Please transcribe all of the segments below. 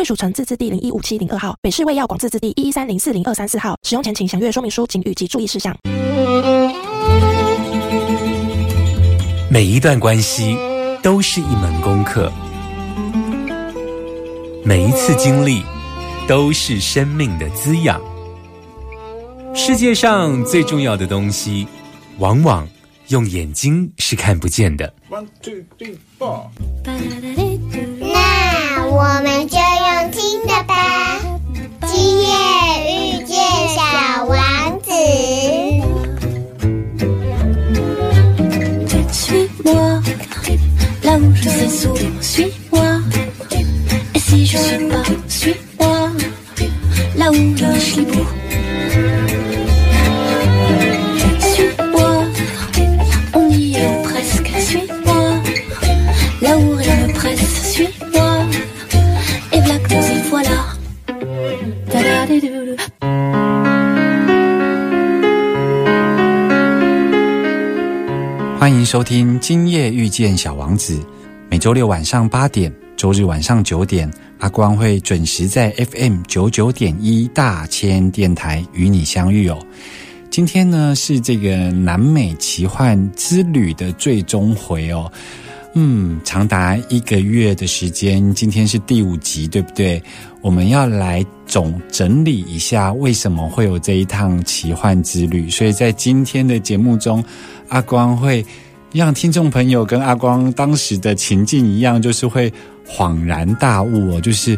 贵属城自治地零一五七零二号，北市卫药广自治地一一三零四零二三四号。使用前请详阅说明书、请语及注意事项。每一段关系都是一门功课，每一次经历都是生命的滋养。世界上最重要的东西，往往用眼睛是看不见的。One two three four。我们就用听的吧。今夜遇见小王子，欢迎收听《今夜遇见小王子》，每周六晚上八点，周日晚上九点，阿光会准时在 FM 九九点一大千电台与你相遇哦。今天呢是这个南美奇幻之旅的最终回哦，嗯，长达一个月的时间，今天是第五集，对不对？我们要来总整理一下为什么会有这一趟奇幻之旅，所以在今天的节目中，阿光会让听众朋友跟阿光当时的情境一样，就是会恍然大悟哦，就是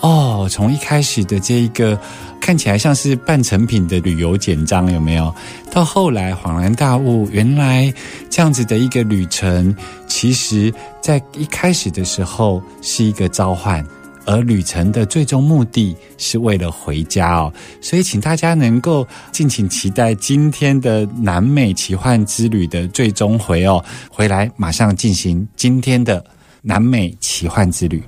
哦，从一开始的这一个看起来像是半成品的旅游简章，有没有？到后来恍然大悟，原来这样子的一个旅程，其实在一开始的时候是一个召唤。而旅程的最终目的是为了回家哦，所以请大家能够敬请期待今天的南美奇幻之旅的最终回哦。回来马上进行今天的南美奇幻之旅。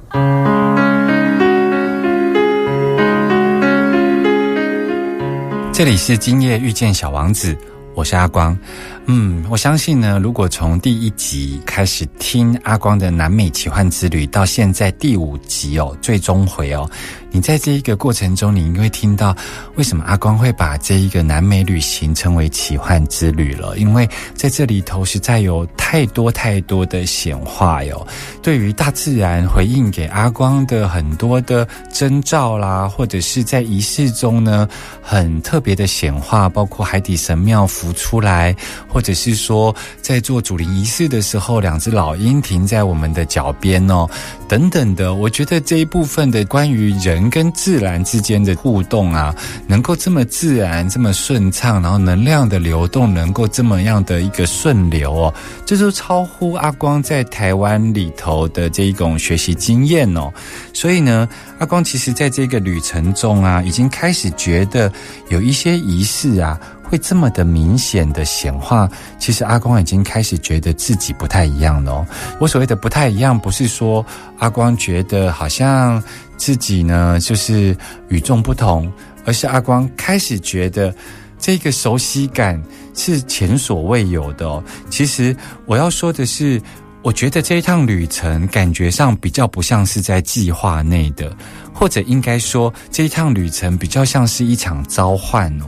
这里是今夜遇见小王子，我是阿光。嗯，我相信呢，如果从第一集开始听阿光的南美奇幻之旅，到现在第五集哦，最终回哦，你在这一个过程中，你应该会听到为什么阿光会把这一个南美旅行称为奇幻之旅了，因为在这里头实在有太多太多的显化哟。对于大自然回应给阿光的很多的征兆啦，或者是在仪式中呢，很特别的显化，包括海底神庙浮出来。或者是说，在做主灵仪式的时候，两只老鹰停在我们的脚边哦，等等的。我觉得这一部分的关于人跟自然之间的互动啊，能够这么自然、这么顺畅，然后能量的流动能够这么样的一个顺流哦，这就超乎阿光在台湾里头的这一种学习经验哦。所以呢，阿光其实在这个旅程中啊，已经开始觉得有一些仪式啊。会这么的明显的显化，其实阿光已经开始觉得自己不太一样了。我所谓的不太一样，不是说阿光觉得好像自己呢就是与众不同，而是阿光开始觉得这个熟悉感是前所未有的。其实我要说的是，我觉得这一趟旅程感觉上比较不像是在计划内的，或者应该说这一趟旅程比较像是一场召唤哦。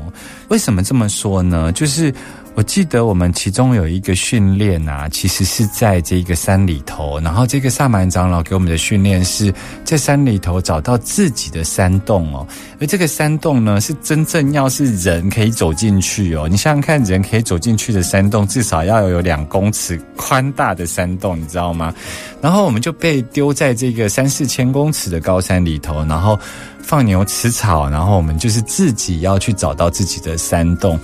为什么这么说呢？就是我记得我们其中有一个训练啊，其实是在这个山里头，然后这个萨满长老给我们的训练是在山里头找到自己的山洞哦，而这个山洞呢，是真正要是人可以走进去哦。你想想看，人可以走进去的山洞，至少要有两公尺宽大的山洞，你知道吗？然后我们就被丢在这个三四千公尺的高山里头，然后。放牛吃草，然后我们就是自己要去找到自己的山洞。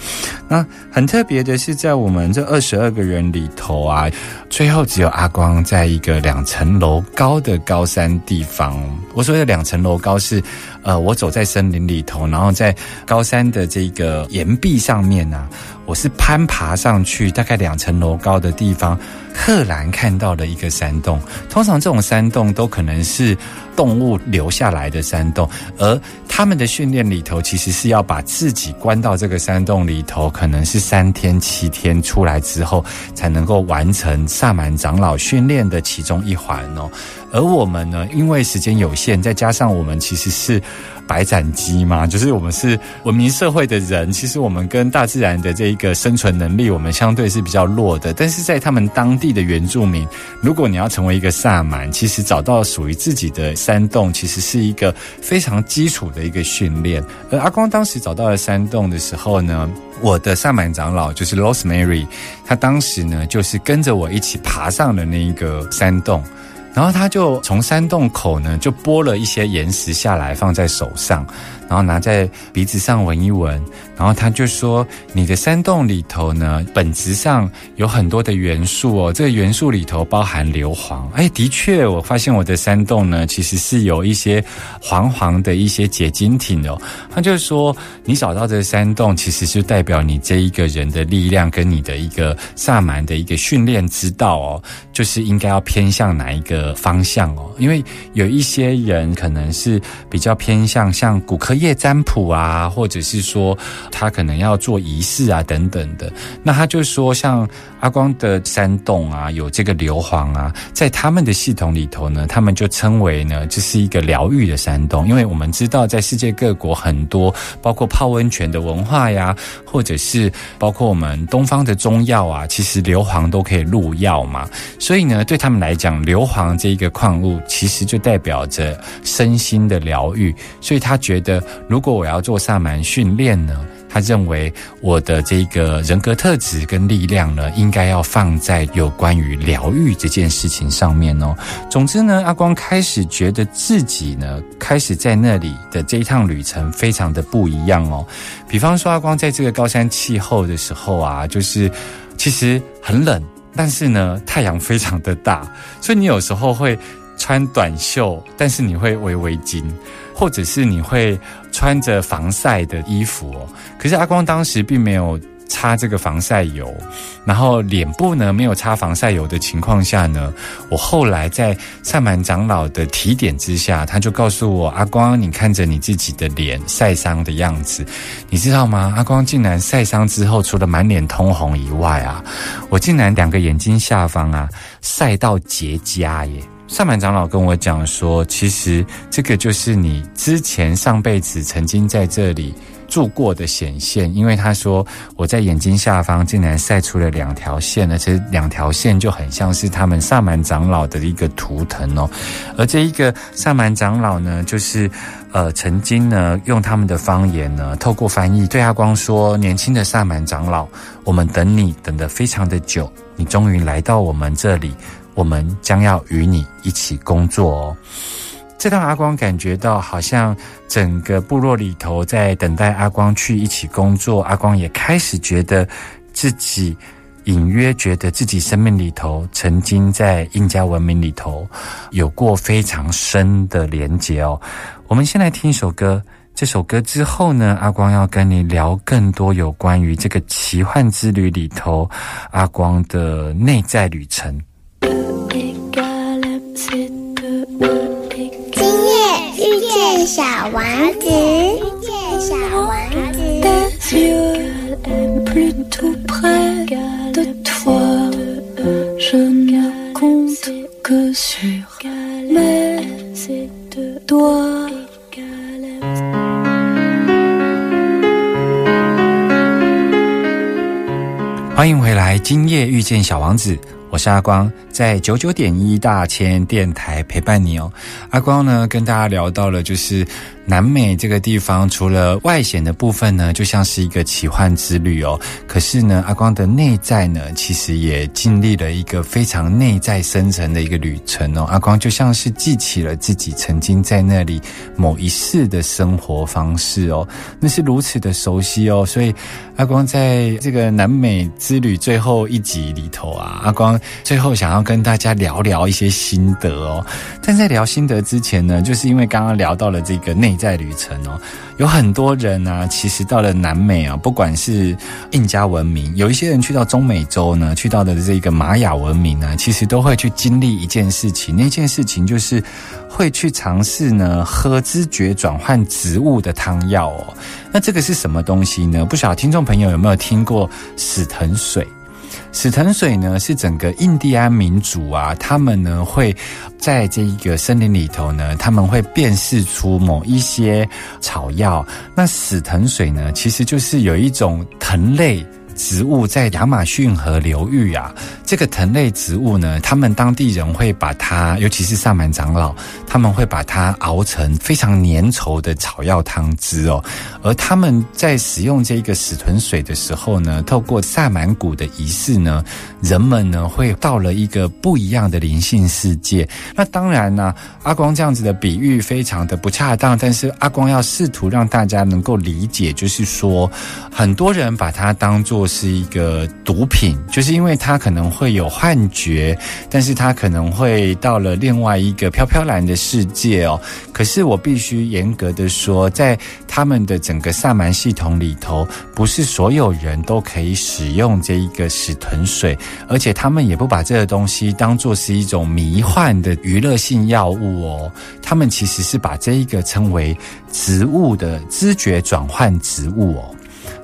那很特别的是，在我们这二十二个人里头啊，最后只有阿光在一个两层楼高的高山地方。我说的两层楼高是，呃，我走在森林里头，然后在高山的这个岩壁上面呢、我是攀爬上去，大概两层楼高的地方，赫然看到了一个山洞。通常这种山洞都可能是动物留下来的山洞，而他们的训练里头，其实是要把自己关到这个山洞里头，可能是三天七天出来之后，才能够完成萨满长老训练的其中一环哦。而我们呢，因为时间有限，再加上我们其实是白斩鸡嘛，就是我们是文明社会的人，其实我们跟大自然的这一个生存能力，我们相对是比较弱的。但是在他们当地的原住民，如果你要成为一个萨满，其实找到属于自己的山洞，其实是一个非常基础的一个训练。而阿光当时找到了山洞的时候呢，我的萨满长老就是 Rosemary，他当时呢就是跟着我一起爬上了那一个山洞。然后他就从山洞口呢，就拨了一些岩石下来，放在手上，然后拿在鼻子上闻一闻。然后他就说：“你的山洞里头呢，本质上有很多的元素哦，这个元素里头包含硫磺。哎，的确，我发现我的山洞呢，其实是有一些黄黄的一些结晶体哦。他就说，你找到这个山洞，其实是代表你这一个人的力量跟你的一个萨满的一个训练之道哦，就是应该要偏向哪一个方向哦。因为有一些人可能是比较偏向像骨科叶占卜啊，或者是说。”他可能要做仪式啊，等等的。那他就说，像阿光的山洞啊，有这个硫磺啊，在他们的系统里头呢，他们就称为呢，这是一个疗愈的山洞。因为我们知道，在世界各国很多，包括泡温泉的文化呀，或者是包括我们东方的中药啊，其实硫磺都可以入药嘛。所以呢，对他们来讲，硫磺这一个矿物，其实就代表着身心的疗愈。所以他觉得，如果我要做萨满训练呢，他认为我的这个人格特质跟力量呢，应该要放在有关于疗愈这件事情上面哦。总之呢，阿光开始觉得自己呢，开始在那里的这一趟旅程非常的不一样哦。比方说，阿光在这个高山气候的时候啊，就是其实很冷，但是呢，太阳非常的大，所以你有时候会穿短袖，但是你会围围巾。或者是你会穿着防晒的衣服哦，可是阿光当时并没有擦这个防晒油，然后脸部呢没有擦防晒油的情况下呢，我后来在萨满长老的提点之下，他就告诉我：阿光，你看着你自己的脸晒伤的样子，你知道吗？阿光竟然晒伤之后，除了满脸通红以外啊，我竟然两个眼睛下方啊晒到结痂耶！萨满长老跟我讲说，其实这个就是你之前上辈子曾经在这里住过的显现，因为他说我在眼睛下方竟然晒出了两条线，而且两条线就很像是他们萨满长老的一个图腾哦。而这一个萨满长老呢，就是呃曾经呢用他们的方言呢，透过翻译对阿光说：“年轻的萨满长老，我们等你等得非常的久，你终于来到我们这里。”我们将要与你一起工作哦。这让阿光感觉到，好像整个部落里头在等待阿光去一起工作。阿光也开始觉得自己隐约觉得自己生命里头曾经在印加文明里头有过非常深的连结哦。我们先来听一首歌，这首歌之后呢，阿光要跟你聊更多有关于这个奇幻之旅里头阿光的内在旅程。今夜遇见小王子，小王子。tes yeux plutôt près de toi. Je ne compte que sur mes doigts. 欢迎回来，今夜遇见小王子，我是阿光，在九九点一大千电台陪伴你哦。阿光呢，跟大家聊到了就是南美这个地方，除了外显的部分呢，就像是一个奇幻之旅哦。可是呢，阿光的内在呢，其实也经历了一个非常内在深层的一个旅程哦。阿光就像是记起了自己曾经在那里某一世的生活方式哦，那是如此的熟悉哦。所以阿光在这个南美之旅最后一集里头啊，阿光。最后想要跟大家聊聊一些心得哦，但在聊心得之前呢，就是因为刚刚聊到了这个内在旅程哦，有很多人呢，其实到了南美啊，不管是印加文明，有一些人去到中美洲呢，去到的这个玛雅文明呢，其实都会去经历一件事情，那件事情就是会去尝试呢喝知觉转换植物的汤药哦。那这个是什么东西呢？不晓得听众朋友有没有听过死藤水？死藤水呢，是整个印第安民族啊，他们呢会在这一个森林里头呢，他们会辨识出某一些草药。那死藤水呢，其实就是有一种藤类。植物在亚马逊河流域啊，这个藤类植物呢，他们当地人会把它，尤其是萨满长老，他们会把它熬成非常粘稠的草药汤汁哦。而他们在使用这个死豚水的时候呢，透过萨满谷的仪式呢，人们呢会到了一个不一样的灵性世界。那当然呢，阿光这样子的比喻非常的不恰当，但是阿光要试图让大家能够理解，就是说，很多人把它当做。是一个毒品，就是因为它可能会有幻觉，但是它可能会到了另外一个飘飘然的世界哦。可是我必须严格的说，在他们的整个萨满系统里头，不是所有人都可以使用这一个屎豚水，而且他们也不把这个东西当做是一种迷幻的娱乐性药物哦。他们其实是把这一个称为植物的知觉转换植物哦。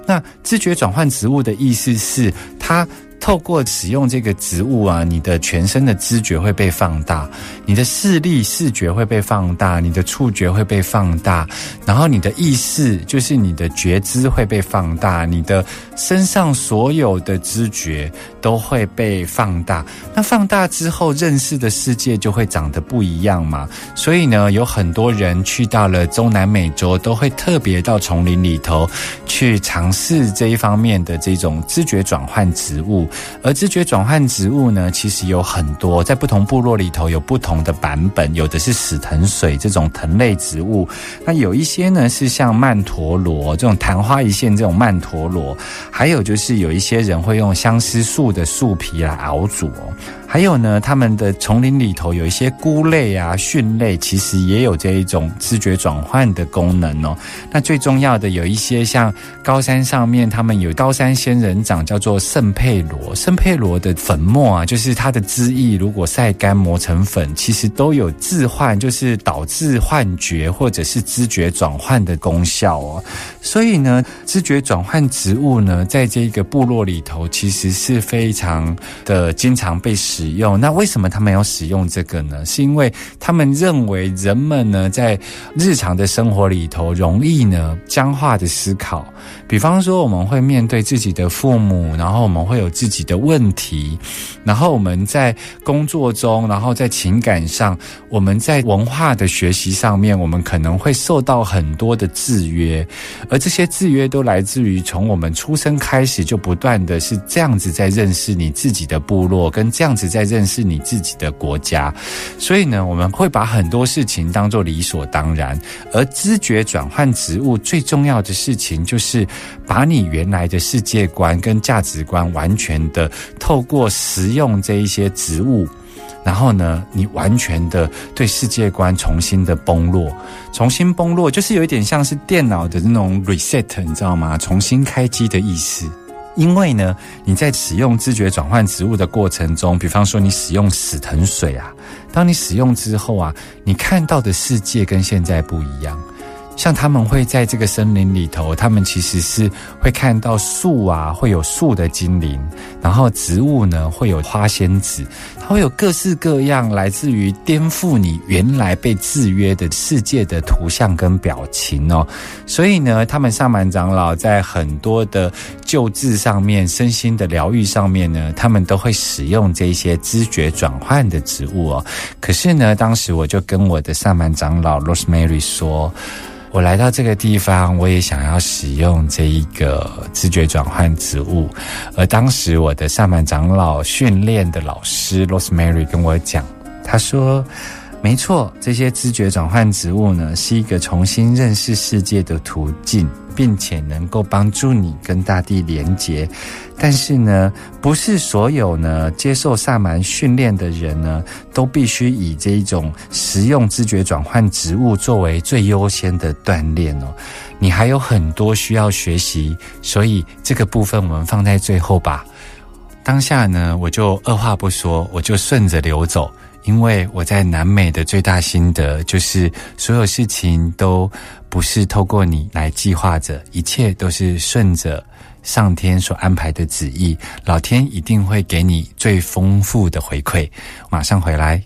那知觉转换植物的意思是，它。透过使用这个植物啊，你的全身的知觉会被放大，你的视力、视觉会被放大，你的触觉会被放大，然后你的意识，就是你的觉知会被放大，你的身上所有的知觉都会被放大。那放大之后，认识的世界就会长得不一样嘛。所以呢，有很多人去到了中南美洲，都会特别到丛林里头去尝试这一方面的这种知觉转换植物。而知觉转换植物呢，其实有很多，在不同部落里头有不同的版本，有的是死藤水这种藤类植物，那有一些呢是像曼陀罗这种昙花一现这种曼陀罗，还有就是有一些人会用相思树的树皮来熬煮。还有呢，他们的丛林里头有一些菇类啊、蕈类，其实也有这一种知觉转换的功能哦。那最重要的有一些像高山上面，他们有高山仙人掌，叫做圣佩罗。圣佩罗的粉末啊，就是它的汁液，如果晒干磨成粉，其实都有致幻，就是导致幻觉或者是知觉转换的功效哦。所以呢，知觉转换植物呢，在这个部落里头，其实是非常的经常被。使用那为什么他们要使用这个呢？是因为他们认为人们呢在日常的生活里头容易呢僵化的思考，比方说我们会面对自己的父母，然后我们会有自己的问题，然后我们在工作中，然后在情感上，我们在文化的学习上面，我们可能会受到很多的制约，而这些制约都来自于从我们出生开始就不断的是这样子在认识你自己的部落，跟这样子。在认识你自己的国家，所以呢，我们会把很多事情当做理所当然。而知觉转换植物最重要的事情，就是把你原来的世界观跟价值观完全的透过食用这一些植物，然后呢，你完全的对世界观重新的崩落，重新崩落，就是有一点像是电脑的那种 reset，你知道吗？重新开机的意思。因为呢，你在使用知觉转换植物的过程中，比方说你使用死藤水啊，当你使用之后啊，你看到的世界跟现在不一样。像他们会在这个森林里头，他们其实是会看到树啊，会有树的精灵，然后植物呢会有花仙子，它会有各式各样来自于颠覆你原来被制约的世界的图像跟表情哦。所以呢，他们萨满长老在很多的救治上面、身心的疗愈上面呢，他们都会使用这些知觉转换的植物哦。可是呢，当时我就跟我的萨满长老 Rosemary 说。我来到这个地方，我也想要使用这一个知觉转换植物。而当时我的萨满长老训练的老师 Rosemary 跟我讲，他说：“没错，这些知觉转换植物呢，是一个重新认识世界的途径。”并且能够帮助你跟大地连接，但是呢，不是所有呢接受萨满训练的人呢，都必须以这一种实用知觉转换植物作为最优先的锻炼哦。你还有很多需要学习，所以这个部分我们放在最后吧。当下呢，我就二话不说，我就顺着流走。因为我在南美的最大心得就是，所有事情都不是透过你来计划着，一切都是顺着上天所安排的旨意，老天一定会给你最丰富的回馈。马上回来。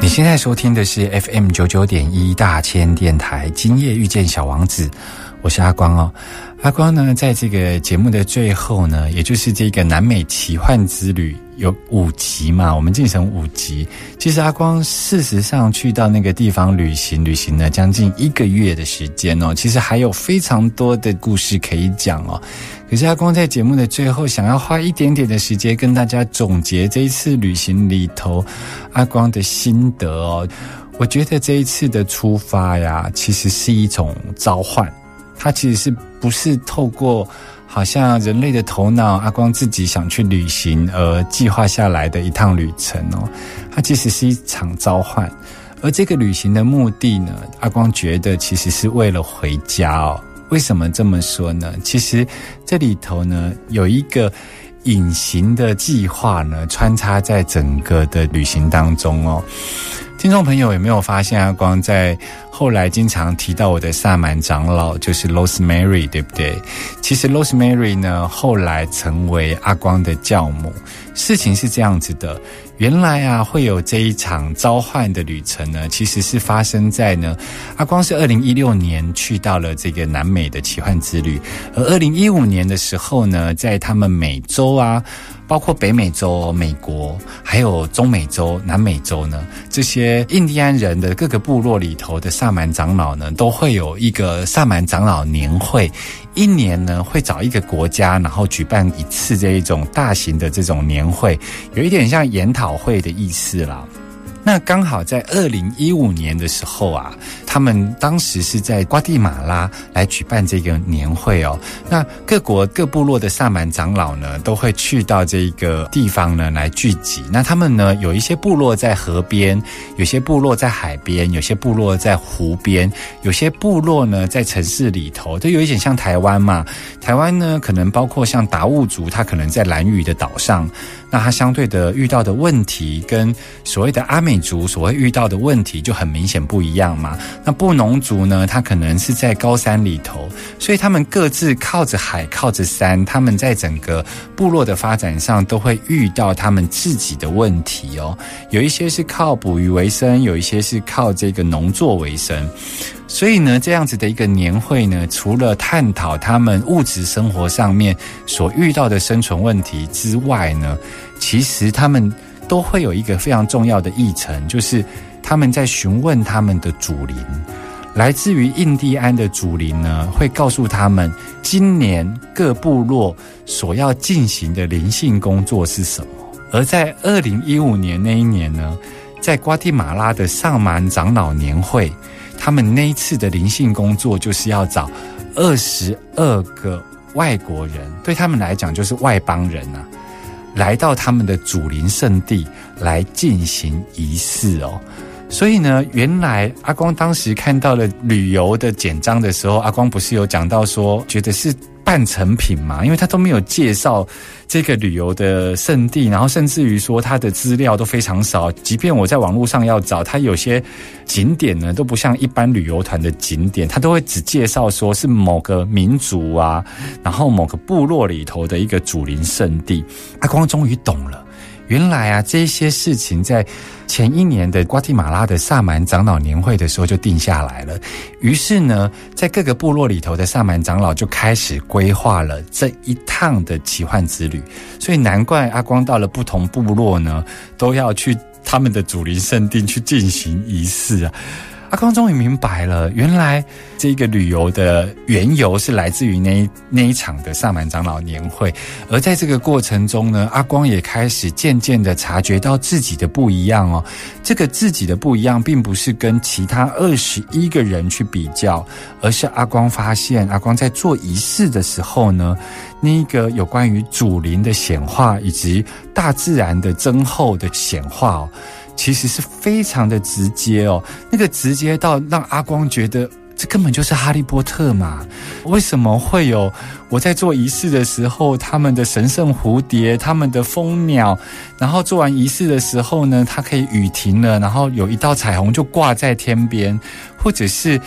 你现在收听的是 FM 九九点一大千电台，今夜遇见小王子，我是阿光哦。阿光呢，在这个节目的最后呢，也就是这个南美奇幻之旅有五集嘛，我们进行五集。其实阿光事实上去到那个地方旅行，旅行了将近一个月的时间哦，其实还有非常多的故事可以讲哦。可是阿光在节目的最后，想要花一点点的时间跟大家总结这一次旅行里头阿光的心得哦。我觉得这一次的出发呀，其实是一种召唤。它其实是不是透过好像人类的头脑，阿光自己想去旅行而计划下来的一趟旅程哦？它其实是一场召唤，而这个旅行的目的呢，阿光觉得其实是为了回家哦。为什么这么说呢？其实这里头呢有一个隐形的计划呢，穿插在整个的旅行当中哦。听众朋友有没有发现阿光在后来经常提到我的萨满长老就是 Rosemary，对不对？其实 Rosemary 呢后来成为阿光的教母。事情是这样子的，原来啊会有这一场召唤的旅程呢，其实是发生在呢阿光是二零一六年去到了这个南美的奇幻之旅，而二零一五年的时候呢，在他们美洲啊。包括北美洲、美国，还有中美洲、南美洲呢，这些印第安人的各个部落里头的萨满长老呢，都会有一个萨满长老年会，一年呢会找一个国家，然后举办一次这一种大型的这种年会，有一点像研讨会的意思啦。那刚好在二零一五年的时候啊，他们当时是在瓜地马拉来举办这个年会哦。那各国各部落的萨满长老呢，都会去到这个地方呢来聚集。那他们呢，有一些部落在河边，有些部落在海边，有些部落在湖边，有些部落呢在城市里头，都有一点像台湾嘛。台湾呢，可能包括像达悟族，他可能在蓝屿的岛上。那他相对的遇到的问题，跟所谓的阿美族所谓遇到的问题就很明显不一样嘛。那布农族呢，他可能是在高山里头，所以他们各自靠着海，靠着山，他们在整个部落的发展上都会遇到他们自己的问题哦。有一些是靠捕鱼为生，有一些是靠这个农作为生。所以呢，这样子的一个年会呢，除了探讨他们物质生活上面所遇到的生存问题之外呢，其实他们都会有一个非常重要的议程，就是他们在询问他们的祖灵，来自于印第安的祖灵呢，会告诉他们今年各部落所要进行的灵性工作是什么。而在二零一五年那一年呢，在瓜地马拉的上满长老年会。他们那一次的灵性工作，就是要找二十二个外国人，对他们来讲就是外邦人呐，来到他们的祖灵圣地来进行仪式哦。所以呢，原来阿光当时看到了旅游的简章的时候，阿光不是有讲到说，觉得是。半成品嘛，因为他都没有介绍这个旅游的圣地，然后甚至于说他的资料都非常少。即便我在网络上要找，他有些景点呢都不像一般旅游团的景点，他都会只介绍说是某个民族啊，然后某个部落里头的一个主灵圣地。阿光终于懂了。原来啊，这些事情在前一年的瓜地马拉的萨满长老年会的时候就定下来了。于是呢，在各个部落里头的萨满长老就开始规划了这一趟的奇幻之旅。所以难怪阿光到了不同部落呢，都要去他们的祖灵圣地去进行仪式啊。阿光终于明白了，原来这个旅游的缘由是来自于那那一场的萨满长老年会，而在这个过程中呢，阿光也开始渐渐的察觉到自己的不一样哦。这个自己的不一样，并不是跟其他二十一个人去比较，而是阿光发现，阿光在做仪式的时候呢，那个有关于祖灵的显化以及大自然的增厚的显化哦。其实是非常的直接哦，那个直接到让阿光觉得这根本就是哈利波特嘛？为什么会有我在做仪式的时候，他们的神圣蝴蝶、他们的蜂鸟，然后做完仪式的时候呢，它可以雨停了，然后有一道彩虹就挂在天边，或者是。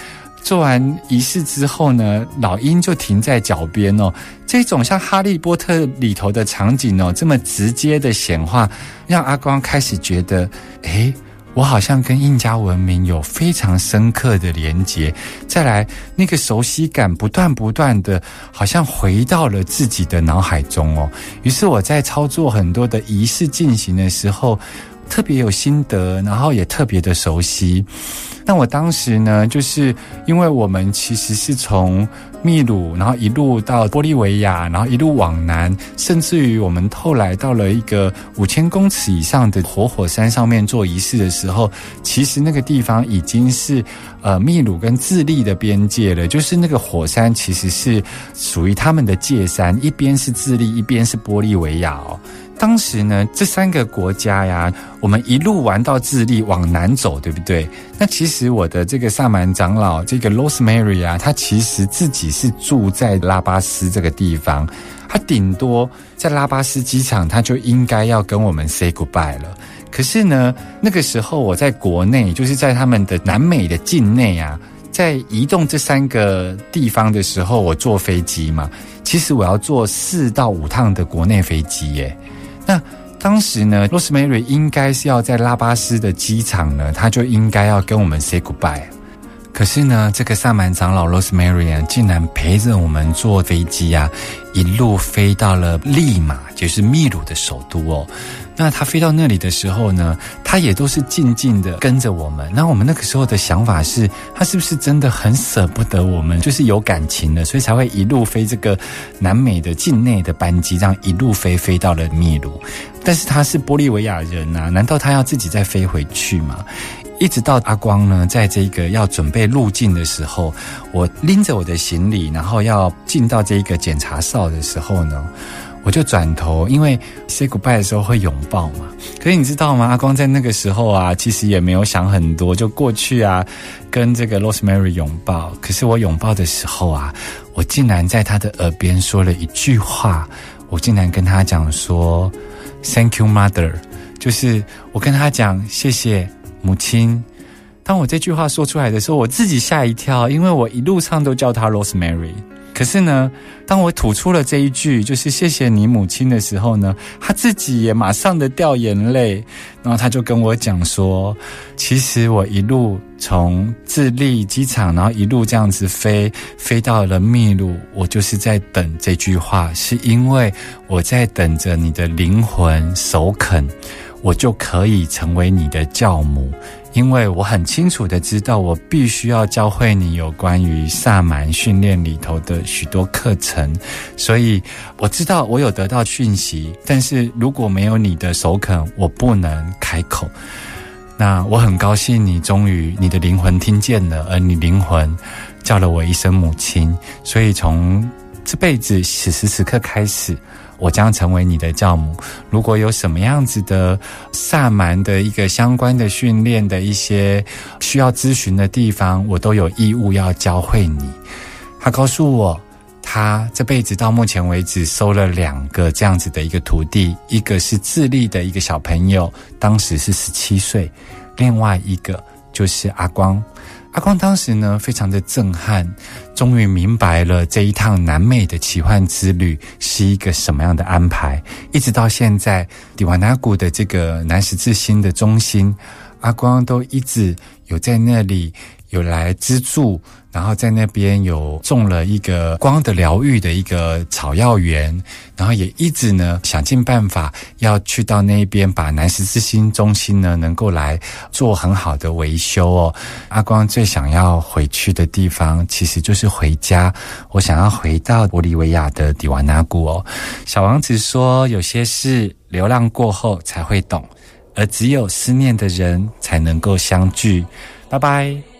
做完仪式之后呢，老鹰就停在脚边哦。这种像《哈利波特》里头的场景哦，这么直接的显化，让阿光开始觉得，诶，我好像跟印加文明有非常深刻的连结。再来，那个熟悉感不断不断的，好像回到了自己的脑海中哦。于是我在操作很多的仪式进行的时候。特别有心得，然后也特别的熟悉。那我当时呢，就是因为我们其实是从秘鲁，然后一路到玻利维亚，然后一路往南，甚至于我们后来到了一个五千公尺以上的活火山上面做仪式的时候，其实那个地方已经是呃秘鲁跟智利的边界了。就是那个火山其实是属于他们的界山，一边是智利，一边是玻利维亚哦。当时呢，这三个国家呀，我们一路玩到智利往南走，对不对？那其实我的这个萨满长老，这个 Rosemary 啊，他其实自己是住在拉巴斯这个地方，他顶多在拉巴斯机场，他就应该要跟我们 say goodbye 了。可是呢，那个时候我在国内，就是在他们的南美的境内啊，在移动这三个地方的时候，我坐飞机嘛，其实我要坐四到五趟的国内飞机耶。那当时呢，Rosemary 应该是要在拉巴斯的机场呢，他就应该要跟我们 say goodbye。可是呢，这个萨满长老 Rosemary 啊，竟然陪着我们坐飞机啊，一路飞到了利马，就是秘鲁的首都哦。那他飞到那里的时候呢，他也都是静静的跟着我们。那我们那个时候的想法是，他是不是真的很舍不得我们，就是有感情的，所以才会一路飞这个南美的境内的班机，这样一路飞飞到了秘鲁。但是他是玻利维亚人啊，难道他要自己再飞回去吗？一直到阿光呢，在这个要准备入境的时候，我拎着我的行李，然后要进到这个检查哨的时候呢。我就转头，因为 say goodbye 的时候会拥抱嘛。可是你知道吗？阿光在那个时候啊，其实也没有想很多，就过去啊，跟这个 Rosemary 拥抱。可是我拥抱的时候啊，我竟然在他的耳边说了一句话，我竟然跟他讲说 “Thank you, mother”，就是我跟他讲谢谢母亲。当我这句话说出来的时候，我自己吓一跳，因为我一路上都叫她 Rosemary。可是呢，当我吐出了这一句，就是谢谢你母亲的时候呢，她自己也马上的掉眼泪，然后他就跟我讲说，其实我一路从智利机场，然后一路这样子飞，飞到了秘鲁，我就是在等这句话，是因为我在等着你的灵魂首肯，我就可以成为你的教母。因为我很清楚的知道，我必须要教会你有关于萨满训练里头的许多课程，所以我知道我有得到讯息，但是如果没有你的首肯，我不能开口。那我很高兴你终于你的灵魂听见了，而你灵魂叫了我一声母亲，所以从这辈子此时此刻开始。我将成为你的教母。如果有什么样子的萨满的一个相关的训练的一些需要咨询的地方，我都有义务要教会你。他告诉我。他这辈子到目前为止收了两个这样子的一个徒弟，一个是智利的一个小朋友，当时是十七岁，另外一个就是阿光。阿光当时呢，非常的震撼，终于明白了这一趟南美的奇幻之旅是一个什么样的安排。一直到现在，迪瓦纳古的这个南十字星的中心，阿光都一直有在那里有来资助。然后在那边有种了一个光的疗愈的一个草药园，然后也一直呢想尽办法要去到那边把南十字星中心呢能够来做很好的维修哦。阿光最想要回去的地方其实就是回家，我想要回到玻利维亚的迪瓦纳古哦。小王子说：“有些事流浪过后才会懂，而只有思念的人才能够相聚。”拜拜。